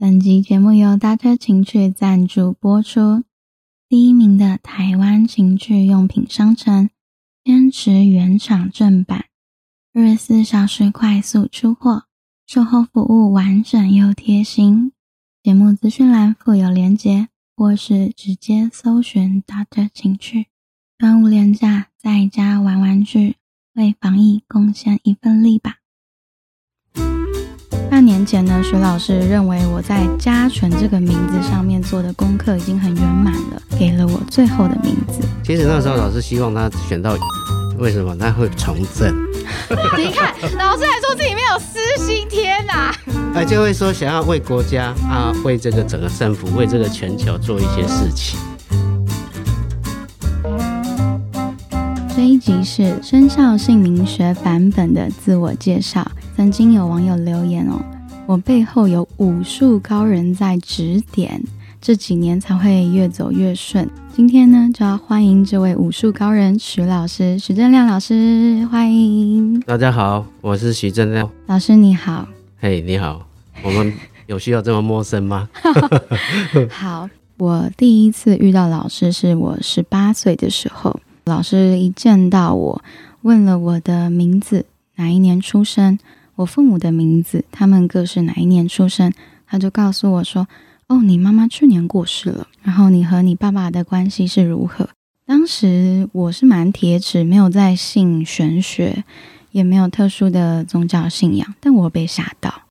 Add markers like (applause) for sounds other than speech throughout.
本集节目由大特情趣赞助播出。第一名的台湾情趣用品商城，坚持原厂正版，二十四小时快速出货，售后服务完整又贴心。节目资讯栏附有链接，或是直接搜寻大特情趣。端午连假，在家玩玩具，为防疫贡献一份力吧。半年前呢，徐老师认为我在“嘉纯”这个名字上面做的功课已经很圆满了，给了我最后的名字。其实那时候老师希望他选到，为什么？他会从政。(laughs) 你看，老师还说自己没有私心，天哪！哎，就会说想要为国家啊，为这个整个政府，为这个全球做一些事情。这一集是生肖姓名学版本的自我介绍。曾经有网友留言哦，我背后有武术高人在指点，这几年才会越走越顺。今天呢，就要欢迎这位武术高人徐老师，徐正亮老师，欢迎。大家好，我是徐正亮老师，你好。嘿，你好。我们有需要这么陌生吗？(laughs) 好，我第一次遇到老师是我十八岁的时候，老师一见到我，问了我的名字，哪一年出生。我父母的名字，他们各是哪一年出生？他就告诉我说：“哦，你妈妈去年过世了。然后你和你爸爸的关系是如何？”当时我是蛮铁齿，没有在信玄学，也没有特殊的宗教信仰，但我被吓到。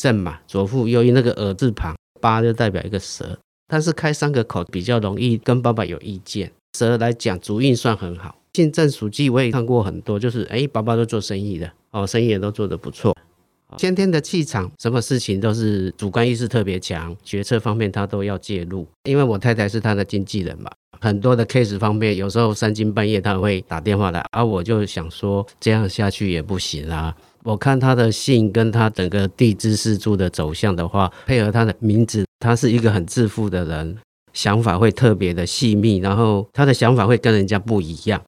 正嘛，左腹右翼那个耳字旁，八就代表一个蛇，但是开三个口比较容易跟爸爸有意见。蛇来讲，主运算很好。信正属鸡，我也看过很多，就是哎，爸爸都做生意的。哦，生意也都做得不错。先天的气场，什么事情都是主观意识特别强，决策方面他都要介入。因为我太太是他的经纪人嘛，很多的 case 方面，有时候三更半夜他会打电话来，而我就想说这样下去也不行啊。我看他的姓跟他整个地支四柱的走向的话，配合他的名字，他是一个很自负的人，想法会特别的细密，然后他的想法会跟人家不一样，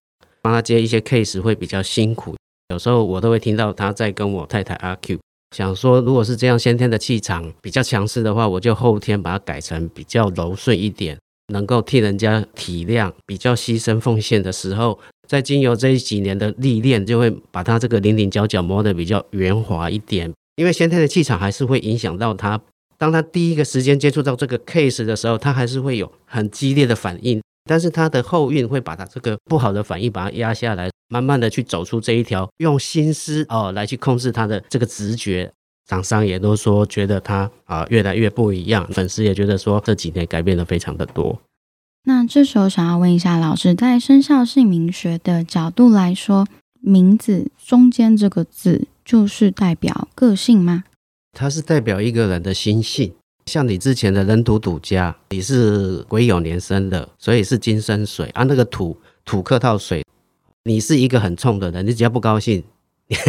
帮他接一些 case 会比较辛苦。有时候我都会听到他在跟我太太阿 Q 想说，如果是这样先天的气场比较强势的话，我就后天把它改成比较柔顺一点，能够替人家体谅，比较牺牲奉献的时候，在经由这几年的历练，就会把他这个棱棱角角磨得比较圆滑一点。因为先天的气场还是会影响到他，当他第一个时间接触到这个 case 的时候，他还是会有很激烈的反应。但是他的后运会把他这个不好的反应把它压下来，慢慢的去走出这一条，用心思哦来去控制他的这个直觉。厂商也都说觉得他啊越来越不一样，粉丝也觉得说这几年改变的非常的多。那这时候想要问一下老师，在生肖姓名学的角度来说，名字中间这个字就是代表个性吗？它是代表一个人的心性。像你之前的人土土家，你是癸酉年生的，所以是金生水啊。那个土土克到水，你是一个很冲的人，你只要不高兴，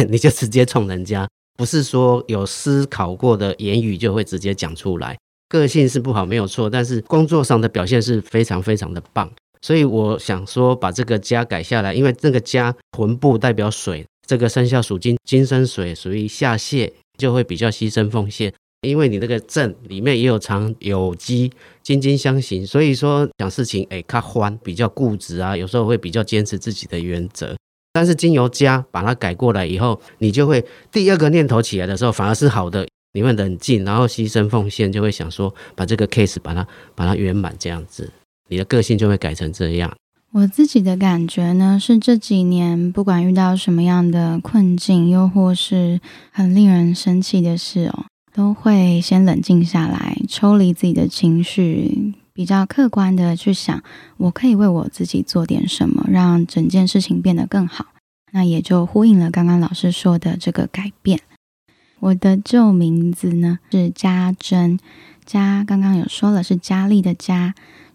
你就直接冲人家，不是说有思考过的言语就会直接讲出来。个性是不好没有错，但是工作上的表现是非常非常的棒。所以我想说把这个家改下来，因为这个家魂部代表水，这个生肖属金，金生水属于下泄，就会比较牺牲奉献。因为你那个正里面也有藏有机，金金相形，所以说讲事情哎，他欢比较固执啊，有时候会比较坚持自己的原则。但是经由家把它改过来以后，你就会第二个念头起来的时候，反而是好的，你会冷静，然后牺牲奉献，就会想说把这个 case 把它把它圆满这样子，你的个性就会改成这样。我自己的感觉呢，是这几年不管遇到什么样的困境，又或是很令人生气的事哦。都会先冷静下来，抽离自己的情绪，比较客观的去想，我可以为我自己做点什么，让整件事情变得更好。那也就呼应了刚刚老师说的这个改变。我的旧名字呢是嘉珍，嘉刚刚有说了是佳丽的佳，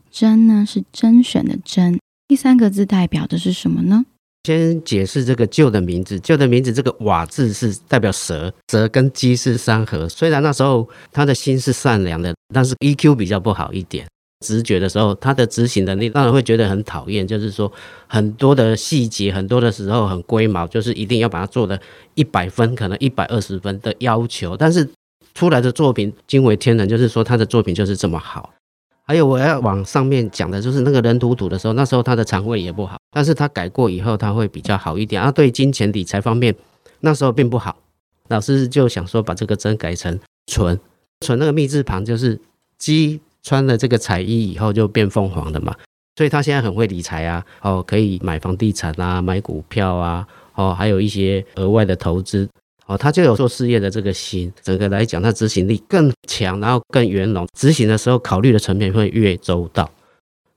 珍呢是甄选的甄，第三个字代表的是什么呢？先解释这个旧的名字，旧的名字这个瓦字是代表蛇，蛇跟鸡是三合。虽然那时候他的心是善良的，但是 EQ 比较不好一点。直觉的时候，他的执行能力当然会觉得很讨厌，就是说很多的细节，很多的时候很龟毛，就是一定要把它做的一百分，可能一百二十分的要求。但是出来的作品惊为天人，就是说他的作品就是这么好。还有我要往上面讲的，就是那个人土土的时候，那时候他的肠胃也不好，但是他改过以后，他会比较好一点。啊，对金钱理财方面，那时候并不好。老师就想说，把这个真改成纯，纯那个密字旁就是鸡穿了这个彩衣以后就变凤凰的嘛，所以他现在很会理财啊，哦，可以买房地产啊，买股票啊，哦，还有一些额外的投资。哦，他就有做事业的这个心，整个来讲，他执行力更强，然后更圆融，执行的时候考虑的层面会越周到，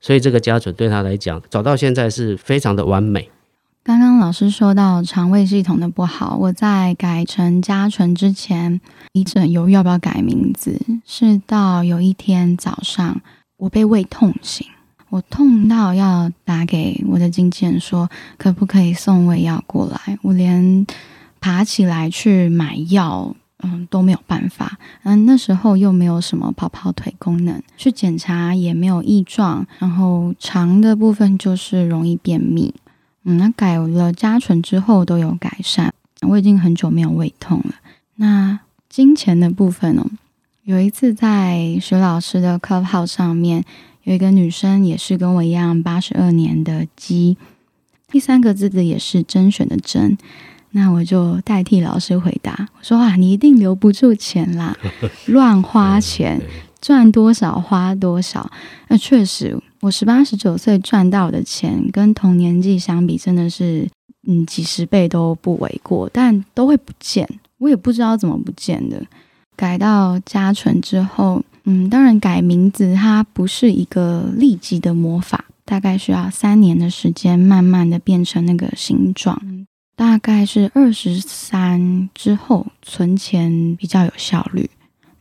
所以这个家准对他来讲，走到现在是非常的完美。刚刚老师说到肠胃系统的不好，我在改成家纯之前，一直犹豫要不要改名字，是到有一天早上，我被胃痛醒，我痛到要打给我的经纪人说，可不可以送胃药过来，我连。爬起来去买药，嗯，都没有办法。嗯，那时候又没有什么跑跑腿功能，去检查也没有异状。然后肠的部分就是容易便秘。嗯，那改了加醇之后都有改善。我已经很久没有胃痛了。那金钱的部分哦，有一次在徐老师的 club 号上面，有一个女生也是跟我一样八十二年的鸡，第三个字的也是甄选的甄。那我就代替老师回答，我说啊，你一定留不住钱啦，(laughs) 乱花钱，赚多少花多少。那确实，我十八十九岁赚到的钱，跟同年纪相比，真的是嗯几十倍都不为过，但都会不见，我也不知道怎么不见的。改到嘉纯之后，嗯，当然改名字它不是一个立即的魔法，大概需要三年的时间，慢慢的变成那个形状。大概是二十三之后存钱比较有效率，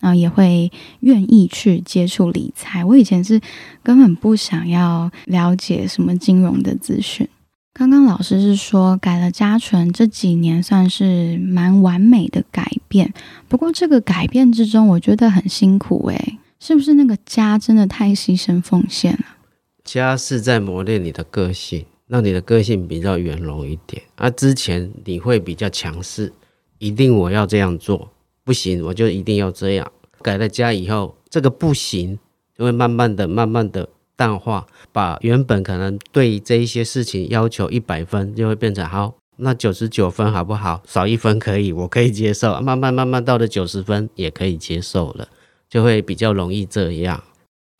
然后也会愿意去接触理财。我以前是根本不想要了解什么金融的资讯。刚刚老师是说改了家存，这几年算是蛮完美的改变。不过这个改变之中，我觉得很辛苦诶，是不是那个家真的太牺牲奉献了？家是在磨练你的个性。让你的个性比较圆融一点，啊之前你会比较强势，一定我要这样做，不行我就一定要这样。改了家以后，这个不行就会慢慢的、慢慢的淡化，把原本可能对这一些事情要求一百分，就会变成好，那九十九分好不好？少一分可以，我可以接受。慢慢慢慢到了九十分也可以接受了，就会比较容易这样。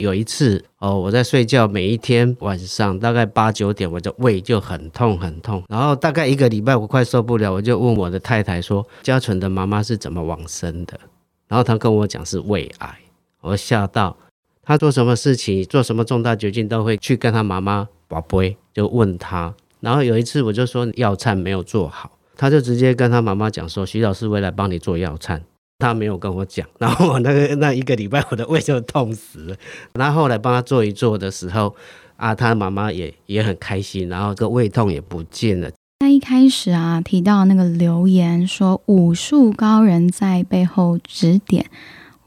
有一次哦，我在睡觉，每一天晚上大概八九点，我的胃就很痛很痛。然后大概一个礼拜，我快受不了，我就问我的太太说：“嘉纯的妈妈是怎么往生的？”然后她跟我讲是胃癌，我吓到。她做什么事情，做什么重大决定，都会去跟她妈妈宝贝，就问她。然后有一次我就说药餐没有做好，她就直接跟她妈妈讲说：“徐老师会来帮你做药餐。”他没有跟我讲，然后我那个那一个礼拜我的胃就痛死了。然后后来帮他做一做的时候，啊，他妈妈也也很开心，然后这个胃痛也不见了。在一开始啊，提到那个留言说武术高人在背后指点，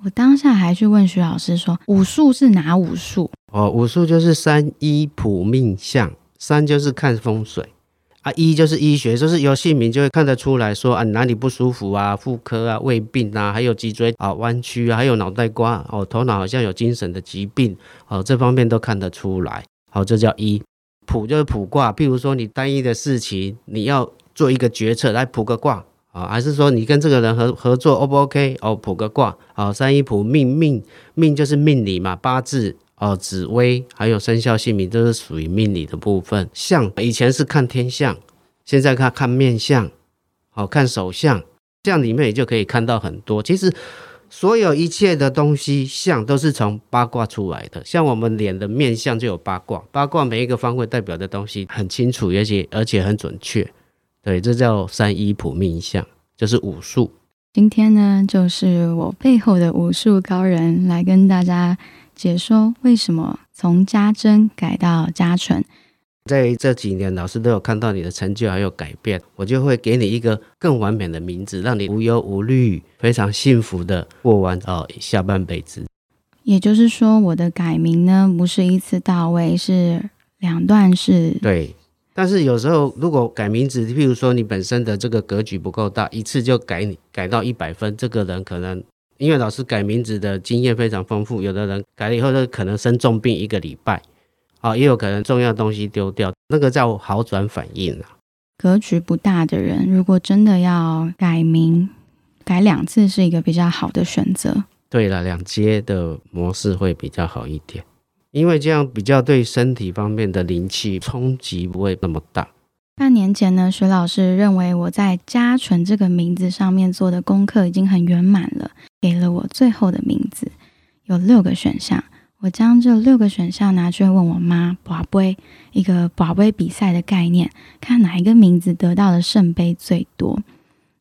我当下还去问徐老师说，武术是哪武术？哦，武术就是三一普命相，三就是看风水。啊，医就是医学，就是有姓名就会看得出来说啊，哪里不舒服啊，妇科啊，胃病啊，还有脊椎啊弯曲啊，还有脑袋瓜哦，头脑好像有精神的疾病哦，这方面都看得出来。好，这叫医。卜就是卜卦，譬如说你单一的事情，你要做一个决策来卜个卦啊，还是说你跟这个人合合作 O 不 OK？哦，卜个卦。好，三一卜命命命就是命理嘛，八字。哦，紫薇还有生肖姓名都是属于命理的部分。相以前是看天象，现在看看面相，好看手相，这样里面也就可以看到很多。其实所有一切的东西相都是从八卦出来的。像我们脸的面相就有八卦，八卦每一个方位代表的东西很清楚，而且而且很准确。对，这叫三一普命相，就是武术。今天呢，就是我背后的武术高人来跟大家。解说为什么从家珍改到家纯？在这几年，老师都有看到你的成就还有改变，我就会给你一个更完美的名字，让你无忧无虑、非常幸福的过完哦下半辈子。也就是说，我的改名呢，不是一次到位，是两段式。对，但是有时候如果改名字，譬如说你本身的这个格局不够大，一次就改你改到一百分，这个人可能因为老师改名字的经验非常丰富，有的人改了以后，就可能生重病一个礼拜，啊，也有可能重要东西丢掉，那个叫好转反应啊。格局不大的人，如果真的要改名，改两次是一个比较好的选择。对了，两阶的模式会比较好一点，因为这样比较对身体方面的灵气冲击不会那么大。半年前呢，徐老师认为我在嘉纯这个名字上面做的功课已经很圆满了，给了我最后的名字，有六个选项。我将这六个选项拿去问我妈，宝贝，一个宝贝比赛的概念，看哪一个名字得到的圣杯最多。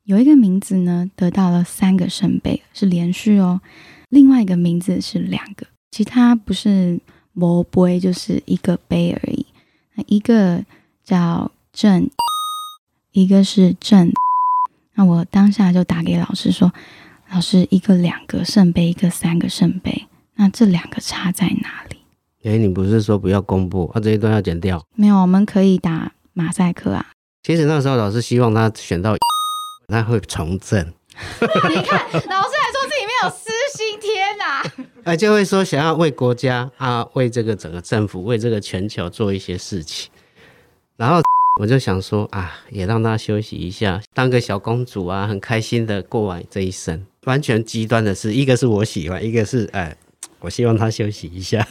有一个名字呢，得到了三个圣杯，是连续哦。另外一个名字是两个，其他不是魔杯，就是一个杯而已。那一个叫。正，一个是正，那我当下就打给老师说：“老师，一个两个圣杯，一个三个圣杯，那这两个差在哪里？”哎，你不是说不要公布，啊，这一段要剪掉？没有，我们可以打马赛克啊。其实那时候老师希望他选到，他会从政。(laughs) 你看，老师还说自己没有私心，天哪！(laughs) 哎，就会说想要为国家啊，为这个整个政府，为这个全球做一些事情，然后。我就想说啊，也让她休息一下，当个小公主啊，很开心的过完这一生。完全极端的是，一个是我喜欢，一个是哎，我希望她休息一下，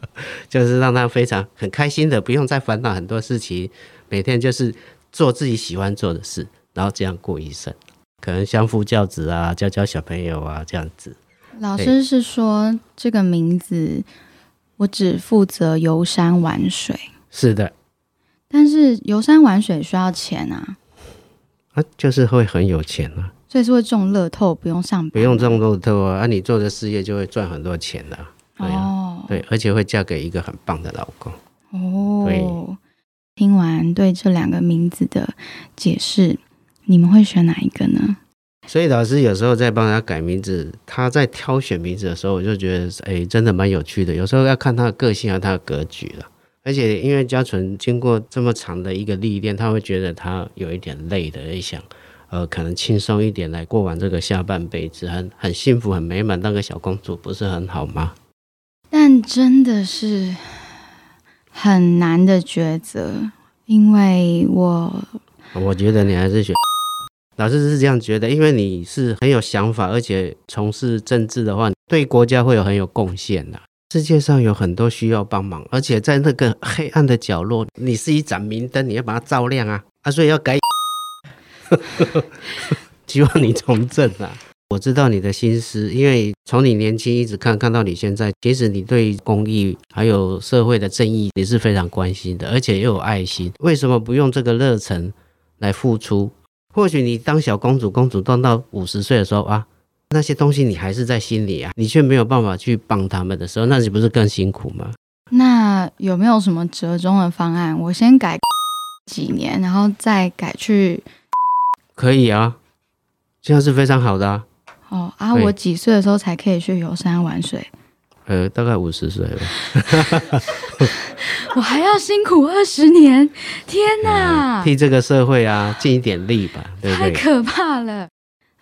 (laughs) 就是让她非常很开心的，不用再烦恼很多事情，每天就是做自己喜欢做的事，然后这样过一生，可能相夫教子啊，教教小朋友啊，这样子。老师是说这个名字，我只负责游山玩水。是的。但是游山玩水需要钱啊，啊，就是会很有钱啊，所以是会中乐透，不用上班，不用中乐透啊，啊，你做的事业就会赚很多钱的，哦，对，而且会嫁给一个很棒的老公，哦，对。听完对这两个名字的解释，你们会选哪一个呢？所以老师有时候在帮他改名字，他在挑选名字的时候，我就觉得，哎，真的蛮有趣的。有时候要看他的个性和他的格局了。而且因为嘉纯经过这么长的一个历练，他会觉得他有一点累的，也想，呃，可能轻松一点来过完这个下半辈子，很很幸福、很美满，当个小公主不是很好吗？但真的是很难的抉择，因为我我觉得你还是选老师是这样觉得，因为你是很有想法，而且从事政治的话，对国家会有很有贡献的。世界上有很多需要帮忙，而且在那个黑暗的角落，你是一盏明灯，你要把它照亮啊！啊，所以要改，(laughs) 希望你从政啊！我知道你的心思，因为从你年轻一直看，看到你现在，其实你对公益还有社会的正义也是非常关心的，而且又有爱心。为什么不用这个热忱来付出？或许你当小公主，公主当到五十岁的时候啊。那些东西你还是在心里啊，你却没有办法去帮他们的时候，那你不是更辛苦吗？那有没有什么折中的方案？我先改 (laughs) 几年，然后再改去？(laughs) 可以啊，这样是非常好的啊。哦啊，我几岁的时候才可以去游山玩水？呃，大概五十岁吧。(laughs) 我还要辛苦二十年，天哪！替这个社会啊尽一点力吧，对不对？太可怕了。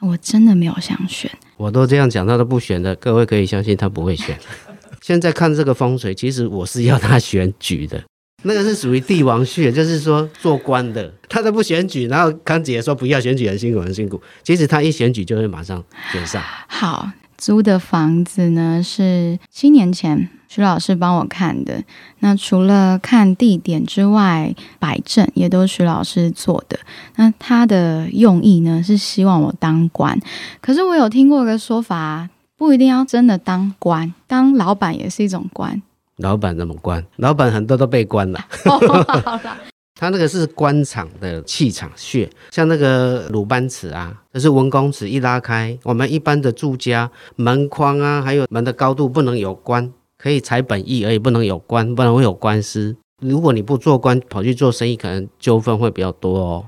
我真的没有想选，我都这样讲，他都不选的。各位可以相信他不会选。(laughs) 现在看这个风水，其实我是要他选举的，那个是属于帝王穴，就是说做官的，他都不选举。然后康姐说不要选举，很辛苦，很辛苦。其实他一选举就会马上选上。好。租的房子呢是七年前徐老师帮我看的。那除了看地点之外，摆正也都是徐老师做的。那他的用意呢是希望我当官。可是我有听过一个说法，不一定要真的当官，当老板也是一种官。老板怎么官？老板很多都被关了。(laughs) 他那个是官场的气场穴，像那个鲁班尺啊，这是文公尺，一拉开，我们一般的住家门框啊，还有门的高度不能有官，可以采本意而已，不能有官，不然会有官司。如果你不做官，跑去做生意，可能纠纷会比较多哦。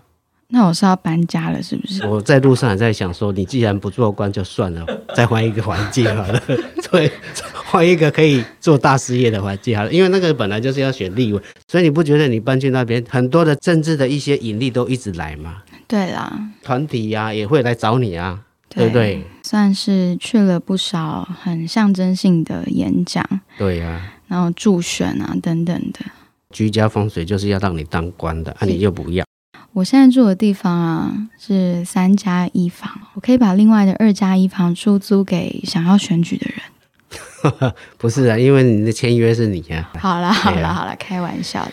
那我是要搬家了，是不是？我在路上还在想说，你既然不做官就算了，再换一个环境好了，(laughs) 对，(laughs) 换一个可以做大事业的环境好了。因为那个本来就是要选立委，所以你不觉得你搬去那边，很多的政治的一些引力都一直来吗？对啦，团体呀也会来找你啊，对不对？算是去了不少很象征性的演讲，对呀、然后助选啊等等的。居家风水就是要让你当官的，啊，你又不要。我现在住的地方啊是三加一房，我可以把另外的二加一房出租给想要选举的人。(laughs) 不是啊，因为你的签约是你啊。好啦，好啦，对啊好啦，开玩笑的。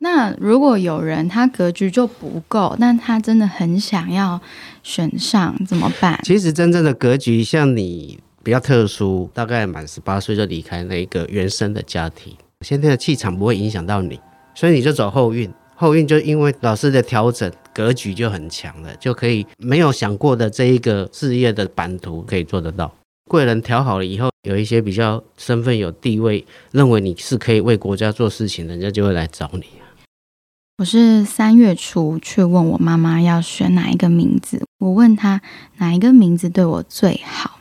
那如果有人他格局就不够，但他真的很想要选上，怎么办？其实真正的格局，像你比较特殊，大概满十八岁就离开那一个原生的家庭，先天的气场不会影响到你，所以你就走后运。后运就因为老师的调整，格局就很强了，就可以没有想过的这一个事业的版图可以做得到。贵人调好了以后，有一些比较身份有地位，认为你是可以为国家做事情，人家就会来找你。我是三月初去问我妈妈要选哪一个名字，我问她哪一个名字对我最好。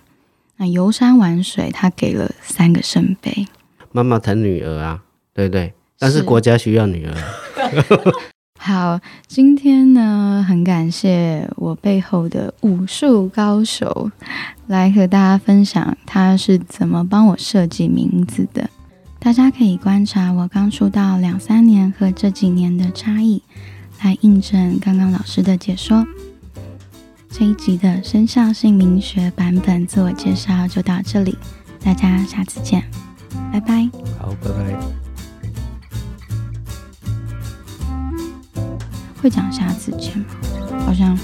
那游山玩水，她给了三个圣杯。妈妈疼女儿啊，对不对？但是是国家需要女儿。(laughs) 好，今天呢，很感谢我背后的武术高手来和大家分享他是怎么帮我设计名字的。大家可以观察我刚出道两三年和这几年的差异，来印证刚刚老师的解说。这一集的生肖姓名学版本自我介绍就到这里，大家下次见，拜拜。好，拜拜。会讲下次见吗？好像